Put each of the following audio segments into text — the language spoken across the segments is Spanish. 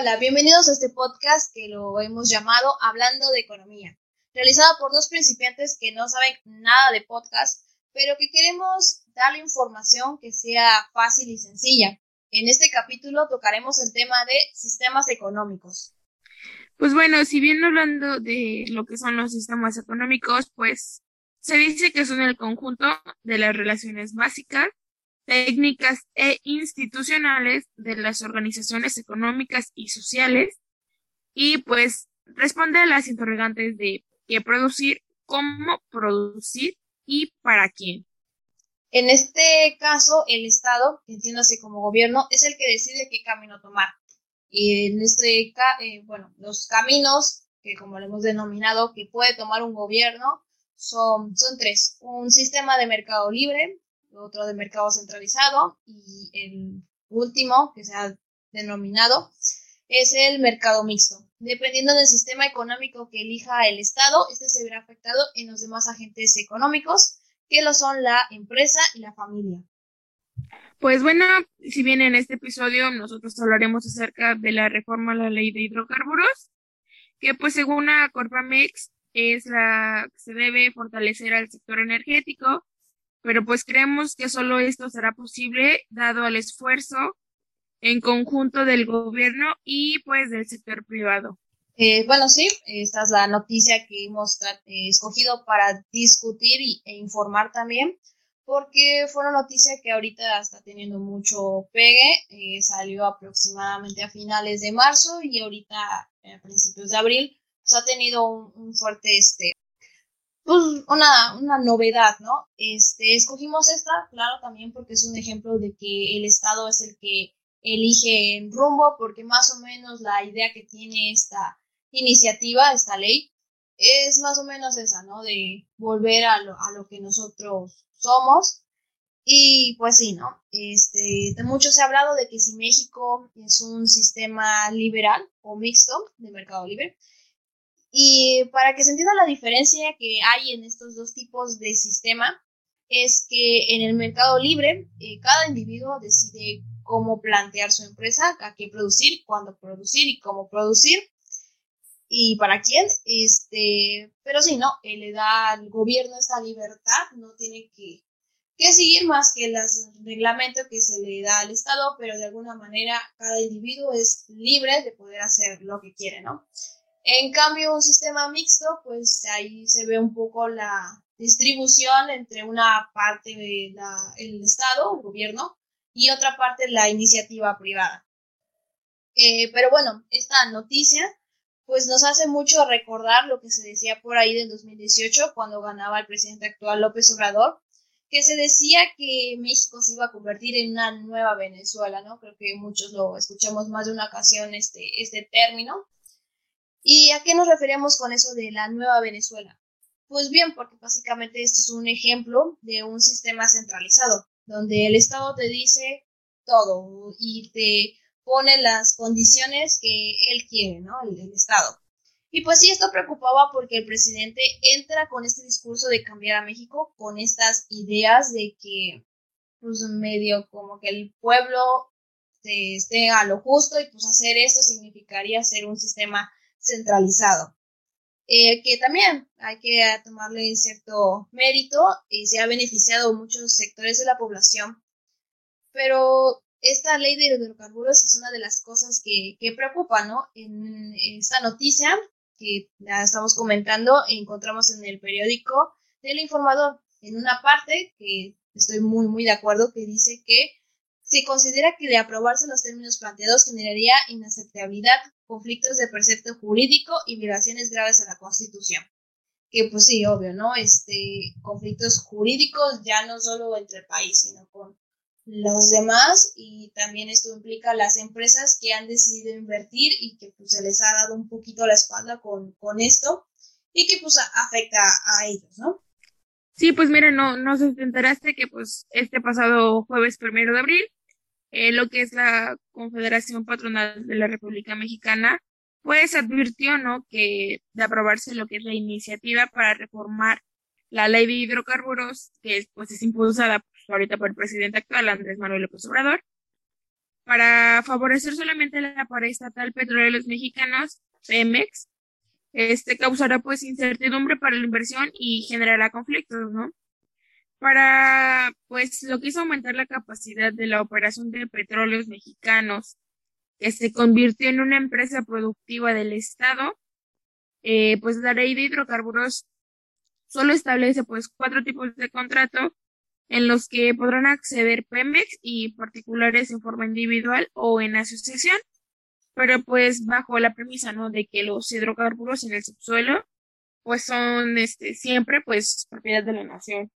Hola, bienvenidos a este podcast que lo hemos llamado Hablando de Economía, realizado por dos principiantes que no saben nada de podcast, pero que queremos darle información que sea fácil y sencilla. En este capítulo tocaremos el tema de sistemas económicos. Pues bueno, si bien hablando de lo que son los sistemas económicos, pues se dice que son el conjunto de las relaciones básicas, técnicas e institucionales de las organizaciones económicas y sociales y pues responde a las interrogantes de qué producir, cómo producir y para quién. En este caso, el Estado, entiéndase como gobierno, es el que decide qué camino tomar. Y en este, eh, bueno, los caminos que como lo hemos denominado, que puede tomar un gobierno, son, son tres. Un sistema de mercado libre, otro de mercado centralizado y el último que se ha denominado es el mercado mixto. Dependiendo del sistema económico que elija el Estado, este se verá afectado en los demás agentes económicos, que lo son la empresa y la familia. Pues bueno, si bien en este episodio nosotros hablaremos acerca de la reforma a la ley de hidrocarburos, que pues según la Corpamex es la que se debe fortalecer al sector energético, pero pues creemos que solo esto será posible dado el esfuerzo en conjunto del gobierno y pues del sector privado. Eh, bueno, sí, esta es la noticia que hemos eh, escogido para discutir y, e informar también, porque fue una noticia que ahorita está teniendo mucho pegue, eh, salió aproximadamente a finales de marzo y ahorita a principios de abril pues, ha tenido un, fuerte, este, pues una, una novedad, ¿no? Este, escogimos esta, claro, también porque es un ejemplo de que el Estado es el que elige el rumbo, porque más o menos la idea que tiene esta iniciativa, esta ley, es más o menos esa, ¿no? De volver a lo, a lo que nosotros somos. Y pues sí, ¿no? Este, de mucho se ha hablado de que si México es un sistema liberal o mixto de mercado libre, y para que se entienda la diferencia que hay en estos dos tipos de sistema, es que en el mercado libre, eh, cada individuo decide cómo plantear su empresa, a qué producir, cuándo producir y cómo producir y para quién, este, pero si no, él le da al gobierno esta libertad, no tiene que, que seguir más que el reglamento que se le da al Estado, pero de alguna manera cada individuo es libre de poder hacer lo que quiere, ¿no? En cambio, un sistema mixto, pues ahí se ve un poco la distribución entre una parte del Estado, el gobierno, y otra parte la iniciativa privada. Eh, pero bueno, esta noticia pues nos hace mucho recordar lo que se decía por ahí del 2018 cuando ganaba el presidente actual López Obrador, que se decía que México se iba a convertir en una nueva Venezuela, ¿no? Creo que muchos lo escuchamos más de una ocasión este, este término. ¿Y a qué nos referíamos con eso de la nueva Venezuela? Pues bien, porque básicamente este es un ejemplo de un sistema centralizado, donde el Estado te dice todo y te pone las condiciones que él quiere, ¿no? El, Estado. Y pues sí, esto preocupaba porque el presidente entra con este discurso de cambiar a México, con estas ideas de que, pues medio como que el pueblo esté a lo justo y pues hacer eso significaría ser un sistema centralizado. Eh, que también hay que tomarle cierto mérito y se ha beneficiado muchos sectores de la población. Pero esta ley de hidrocarburos es una de las cosas que, que preocupa, ¿no? En esta noticia que ya estamos comentando, encontramos en el periódico del informador, en una parte que estoy muy, muy de acuerdo, que dice que se considera que de aprobarse los términos planteados generaría inaceptabilidad, conflictos de precepto jurídico y violaciones graves a la Constitución. Que pues sí, obvio, ¿no? Este, conflictos jurídicos ya no solo entre el país, sino con los demás y también esto implica las empresas que han decidido invertir y que pues se les ha dado un poquito la espalda con, con esto y que pues afecta a ellos, ¿no? Sí, pues mira, no, no se enteraste que pues este pasado jueves primero de abril, eh, lo que es la Confederación Patronal de la República Mexicana, pues advirtió, ¿no? Que de aprobarse lo que es la iniciativa para reformar la ley de hidrocarburos, que pues es impulsada ahorita por el presidente actual, Andrés Manuel López Obrador, para favorecer solamente la paraestatal Petróleos Mexicanos, Pemex, este causará pues incertidumbre para la inversión y generará conflictos, ¿no? Para, pues, lo que hizo aumentar la capacidad de la operación de petróleos mexicanos, que se convirtió en una empresa productiva del Estado, eh, pues la ley de hidrocarburos solo establece pues cuatro tipos de contrato en los que podrán acceder Pemex y particulares en forma individual o en asociación, pero pues bajo la premisa, ¿no? De que los hidrocarburos en el subsuelo pues son este siempre pues propiedad de la nación.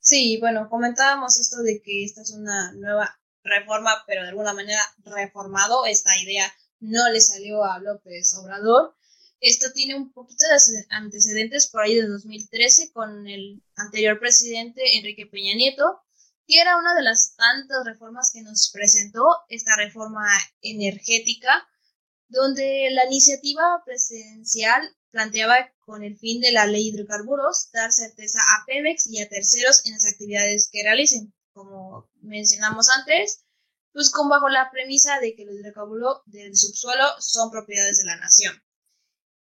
Sí, bueno, comentábamos esto de que esta es una nueva reforma, pero de alguna manera reformado, esta idea no le salió a López Obrador. Esto tiene un poquito de antecedentes por ahí de 2013 con el anterior presidente Enrique Peña Nieto, que era una de las tantas reformas que nos presentó esta reforma energética, donde la iniciativa presidencial planteaba con el fin de la ley de hidrocarburos dar certeza a Pemex y a terceros en las actividades que realicen, como mencionamos antes, pues con bajo la premisa de que los hidrocarburos del subsuelo son propiedades de la nación.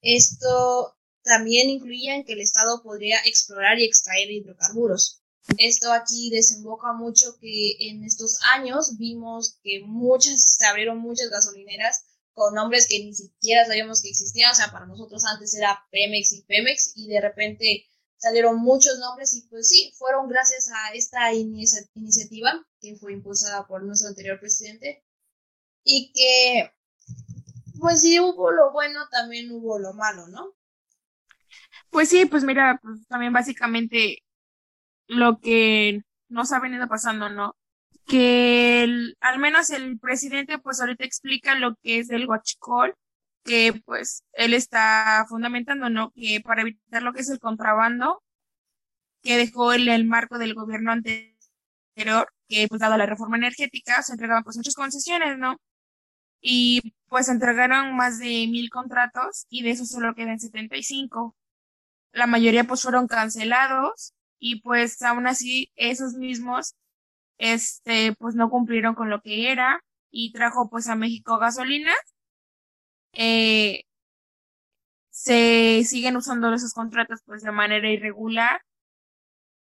Esto también incluía en que el Estado podría explorar y extraer hidrocarburos. Esto aquí desemboca mucho que en estos años vimos que muchas, se abrieron muchas gasolineras con nombres que ni siquiera sabíamos que existían, o sea, para nosotros antes era Pemex y Pemex y de repente salieron muchos nombres y pues sí, fueron gracias a esta iniciativa que fue impulsada por nuestro anterior presidente y que pues sí hubo lo bueno, también hubo lo malo, ¿no? Pues sí, pues mira, pues también básicamente lo que nos ha venido pasando, ¿no? Que al menos el presidente pues ahorita explica lo que es el huachicol, que pues él está fundamentando, ¿no? Que para evitar lo que es el contrabando, que dejó el, el marco del gobierno anterior, que pues dado la reforma energética se entregaban pues muchas concesiones, ¿no? Y pues entregaron más de mil contratos y de eso solo quedan 75. La mayoría pues fueron cancelados y pues aún así esos mismos este pues no cumplieron con lo que era y trajo pues a México gasolina. Eh, se siguen usando esos contratos pues de manera irregular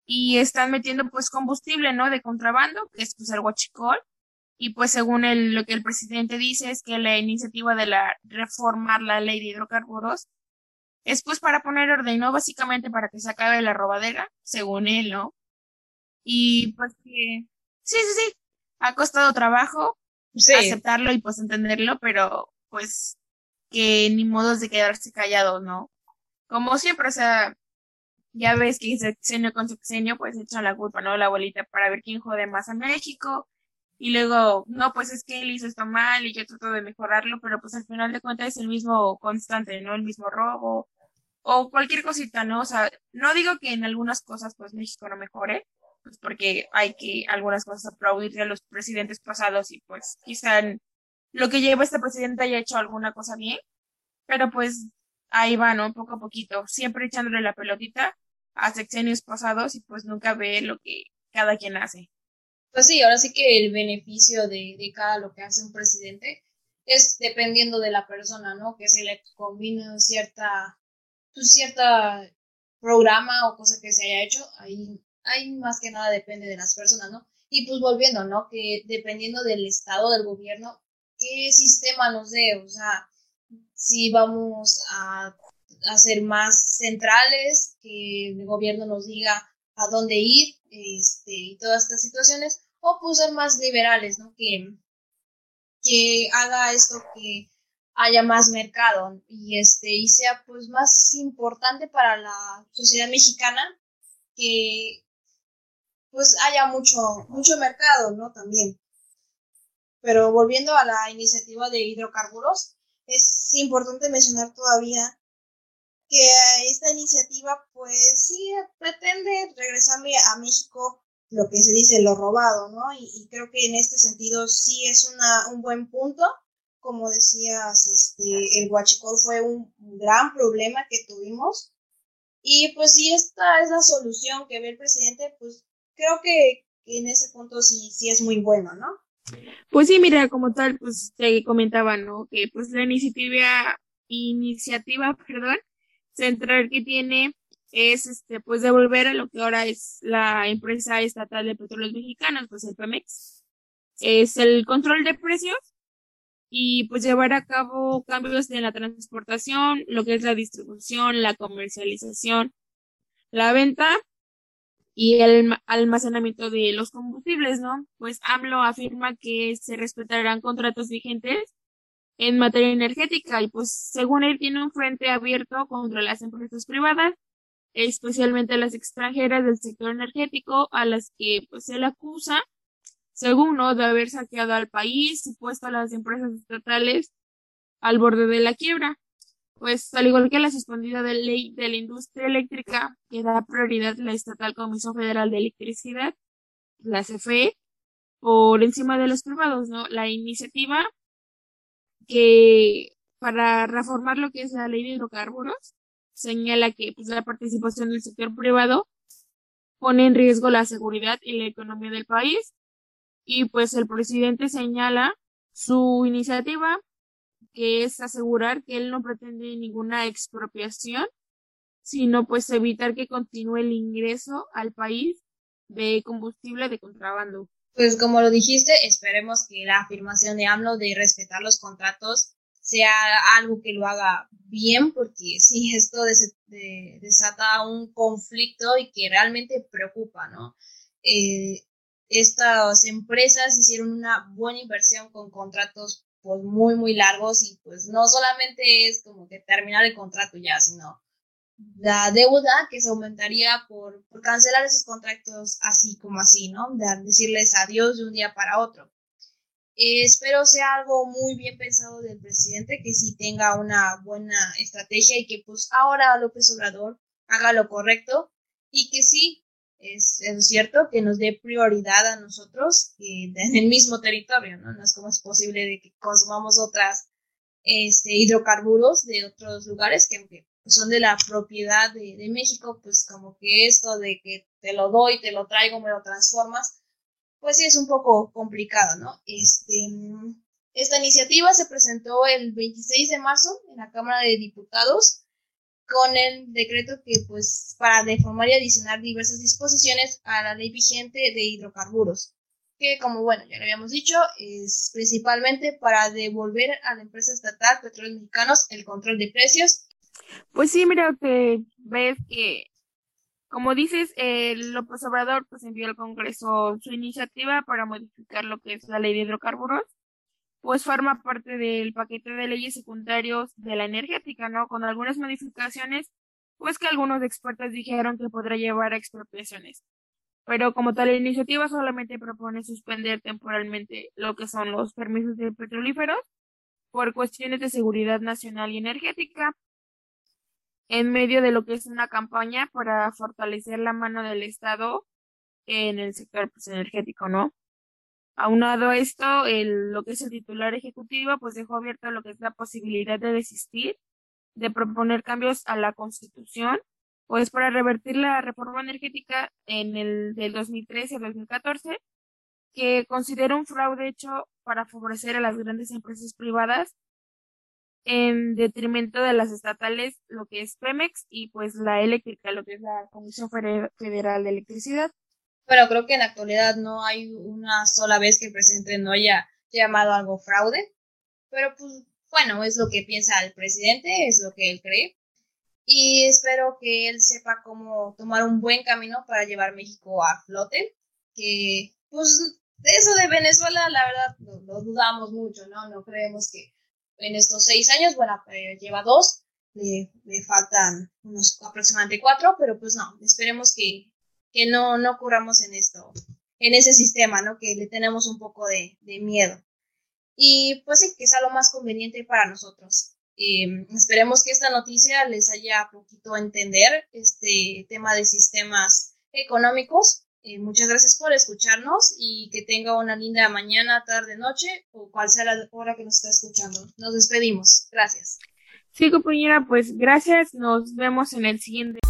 y están metiendo pues combustible, ¿no? De contrabando, que es pues el huachicol y pues según el, lo que el presidente dice es que la iniciativa de la reformar la ley de hidrocarburos es pues para poner orden, ¿no? Básicamente para que se acabe la robadera, según él, ¿no? Y pues que sí, sí, sí, ha costado trabajo aceptarlo y pues entenderlo, pero pues que ni modos de quedarse callado, ¿no? Como siempre, o sea, ya ves que sexenio con sexenio, pues echa la culpa, ¿no? La abuelita para ver quién jode más a México, y luego, no, pues es que él hizo esto mal y yo trato de mejorarlo, pero pues al final de cuentas es el mismo constante, ¿no? El mismo robo o cualquier cosita, ¿no? O sea, no digo que en algunas cosas pues México no mejore, pues porque hay que algunas cosas aplaudirle a los presidentes pasados y pues quizá lo que lleva este presidente haya hecho alguna cosa bien, pero pues ahí va, ¿no? Poco a poquito, siempre echándole la pelotita a sexenios pasados y pues nunca ve lo que cada quien hace. Pues sí, ahora sí que el beneficio de, de cada lo que hace un presidente es dependiendo de la persona, ¿no? Que se le combina cierta, pues cierta programa o cosa que se haya hecho, ahí, ahí más que nada depende de las personas, ¿no? Y pues volviendo, ¿no? Que dependiendo del estado del gobierno, qué sistema nos dé, o sea, si vamos a hacer más centrales, que el gobierno nos diga a dónde ir, este, y todas estas situaciones, o pues ser más liberales, ¿no? Que, que haga esto que haya más mercado y este y sea pues más importante para la sociedad mexicana que pues haya mucho mucho mercado no también pero volviendo a la iniciativa de hidrocarburos es importante mencionar todavía que esta iniciativa pues sí pretende regresarle a México lo que se dice lo robado, ¿no? Y, creo que en este sentido sí es una, un buen punto. Como decías, este, el huachicol fue un gran problema que tuvimos. Y pues si esta es la solución que ve el presidente, pues creo que, en ese punto sí, sí es muy bueno, ¿no? Pues sí, mira, como tal, pues te comentaba, ¿no? Que pues la iniciativa, iniciativa, perdón, central que tiene es este pues devolver a lo que ahora es la empresa estatal de petróleos mexicanos, pues el Pemex. Es el control de precios y pues llevar a cabo cambios en la transportación, lo que es la distribución, la comercialización, la venta y el almacenamiento de los combustibles, ¿no? Pues AMLO afirma que se respetarán contratos vigentes en materia energética y pues según él tiene un frente abierto contra las empresas privadas, especialmente las extranjeras del sector energético a las que pues él acusa según ¿no? de haber saqueado al país y puesto a las empresas estatales al borde de la quiebra. Pues al igual que la suspendida de ley de la industria eléctrica que da prioridad la estatal Comisión Federal de Electricidad, la CFE, por encima de los privados, ¿no? La iniciativa que para reformar lo que es la ley de hidrocarburos señala que pues, la participación del sector privado pone en riesgo la seguridad y la economía del país y pues el presidente señala su iniciativa que es asegurar que él no pretende ninguna expropiación, sino pues evitar que continúe el ingreso al país de combustible de contrabando. Pues como lo dijiste, esperemos que la afirmación de AMLO de respetar los contratos sea algo que lo haga bien, porque sí, esto desata un conflicto y que realmente preocupa, ¿no? Eh, estas empresas hicieron una buena inversión con contratos pues muy muy largos y pues no solamente es como que terminar el contrato ya, sino la deuda que se aumentaría por, cancelar esos contratos así como así, ¿no? De decirles adiós de un día para otro. Espero sea algo muy bien pensado del presidente, que sí tenga una buena estrategia y que pues ahora López Obrador haga lo correcto y que sí es, es, cierto que nos dé prioridad a nosotros en el mismo territorio, ¿no? No es como es posible de que consumamos otras este, hidrocarburos de otros lugares que son de la propiedad de, de, México, pues como que esto de que te lo doy, te lo traigo, me lo transformas, pues sí es un poco complicado, ¿no? Este, esta iniciativa se presentó el 26 de marzo en la Cámara de Diputados con el decreto que, pues, para deformar y adicionar diversas disposiciones a la ley vigente de hidrocarburos, que, como bueno, ya lo habíamos dicho, es principalmente para devolver a la empresa estatal Petróleos Mexicanos el control de precios. Pues sí, mira, que ves que, como dices, el López Obrador pues envió al Congreso su iniciativa para modificar lo que es la ley de hidrocarburos pues forma parte del paquete de leyes secundarios de la energética, ¿no? Con algunas modificaciones, pues que algunos expertos dijeron que podrá llevar a expropiaciones. Pero como tal, iniciativa solamente propone suspender temporalmente lo que son los permisos de petrolíferos por cuestiones de seguridad nacional y energética, en medio de lo que es una campaña para fortalecer la mano del Estado en el sector pues, energético, ¿no? Aunado esto, lo que es el titular ejecutivo, pues dejó abierto lo que es la posibilidad de desistir, de proponer cambios a la Constitución, pues para revertir la reforma energética en el del 2013 al 2014, que considera un fraude hecho para favorecer a las grandes empresas privadas en detrimento de las estatales, lo que es Pemex, y pues la eléctrica, lo que es la Comisión Federal de Electricidad pero creo que en la actualidad no hay una sola vez que el presidente no haya llamado algo fraude. Pero pues bueno, es lo que piensa el presidente, es lo que él cree. Y espero que él sepa cómo tomar un buen camino para llevar México a flote. Que pues eso de Venezuela, la verdad, lo, dudamos mucho, ¿no? No creemos que en estos seis años, bueno, eh, lleva dos, le, le, faltan unos aproximadamente cuatro, pero pues no, esperemos que que no, no curamos en esto, en ese sistema, ¿no? Que le tenemos un poco de, miedo. Y pues sí, que sea lo más conveniente para nosotros. Em, esperemos que esta noticia les haya poquito entender este tema de sistemas económicos. Eh, muchas gracias por escucharnos y que tenga una linda mañana, tarde, noche o cual sea la hora que nos está escuchando. Nos despedimos. Gracias. Sí, compañera, pues gracias. Nos vemos en el siguiente.